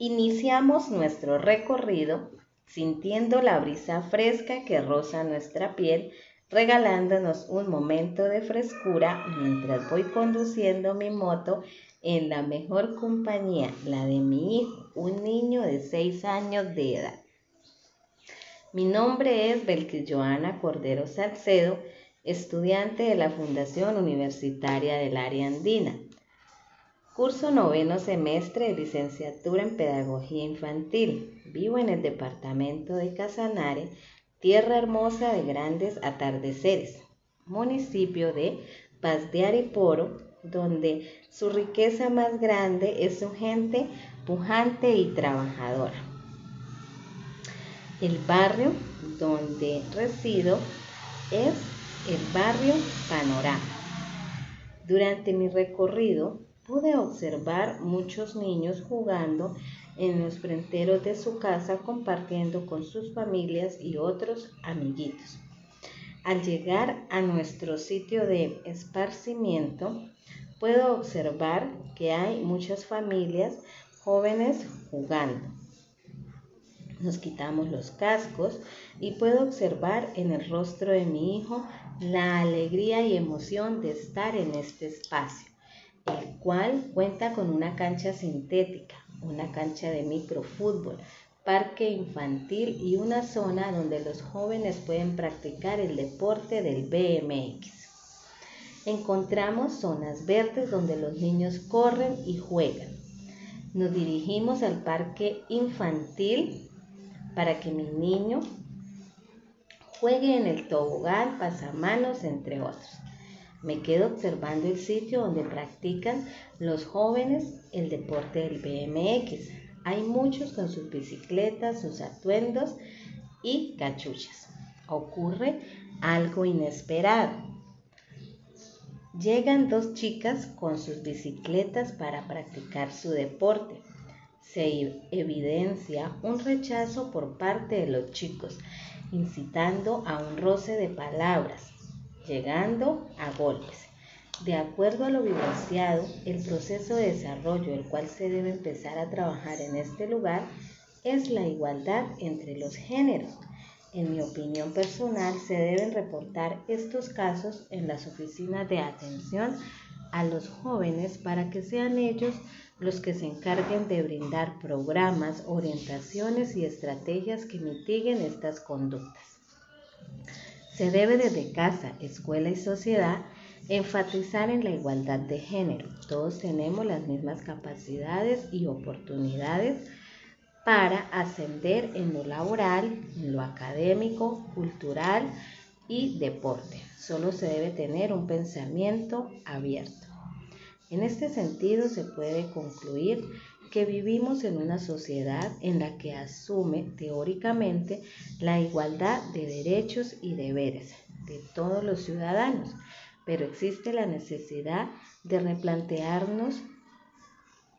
Iniciamos nuestro recorrido sintiendo la brisa fresca que roza nuestra piel, regalándonos un momento de frescura mientras voy conduciendo mi moto en la mejor compañía, la de mi hijo, un niño de 6 años de edad. Mi nombre es Belkis Joana Cordero Salcedo, estudiante de la Fundación Universitaria del Área Andina. Curso noveno semestre de licenciatura en Pedagogía Infantil. Vivo en el departamento de Casanare, tierra hermosa de grandes atardeceres, municipio de Paz de Ariporo, donde su riqueza más grande es su gente pujante y trabajadora. El barrio donde resido es el barrio Panorama. Durante mi recorrido pude observar muchos niños jugando en los fronteros de su casa compartiendo con sus familias y otros amiguitos. Al llegar a nuestro sitio de esparcimiento, puedo observar que hay muchas familias jóvenes jugando. Nos quitamos los cascos y puedo observar en el rostro de mi hijo la alegría y emoción de estar en este espacio, el cual cuenta con una cancha sintética, una cancha de microfútbol, parque infantil y una zona donde los jóvenes pueden practicar el deporte del BMX. Encontramos zonas verdes donde los niños corren y juegan. Nos dirigimos al parque infantil para que mi niño juegue en el tobogán, pasamanos, entre otros. Me quedo observando el sitio donde practican los jóvenes el deporte del BMX. Hay muchos con sus bicicletas, sus atuendos y cachuchas. Ocurre algo inesperado. Llegan dos chicas con sus bicicletas para practicar su deporte. Se evidencia un rechazo por parte de los chicos, incitando a un roce de palabras, llegando a golpes. De acuerdo a lo vivenciado, el proceso de desarrollo el cual se debe empezar a trabajar en este lugar es la igualdad entre los géneros. En mi opinión personal, se deben reportar estos casos en las oficinas de atención a los jóvenes para que sean ellos los que se encarguen de brindar programas, orientaciones y estrategias que mitiguen estas conductas. Se debe desde casa, escuela y sociedad enfatizar en la igualdad de género. Todos tenemos las mismas capacidades y oportunidades para ascender en lo laboral, en lo académico, cultural y deporte. Solo se debe tener un pensamiento abierto. En este sentido se puede concluir que vivimos en una sociedad en la que asume teóricamente la igualdad de derechos y deberes de todos los ciudadanos, pero existe la necesidad de replantearnos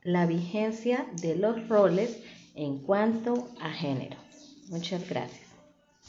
la vigencia de los roles en cuanto a género. Muchas gracias.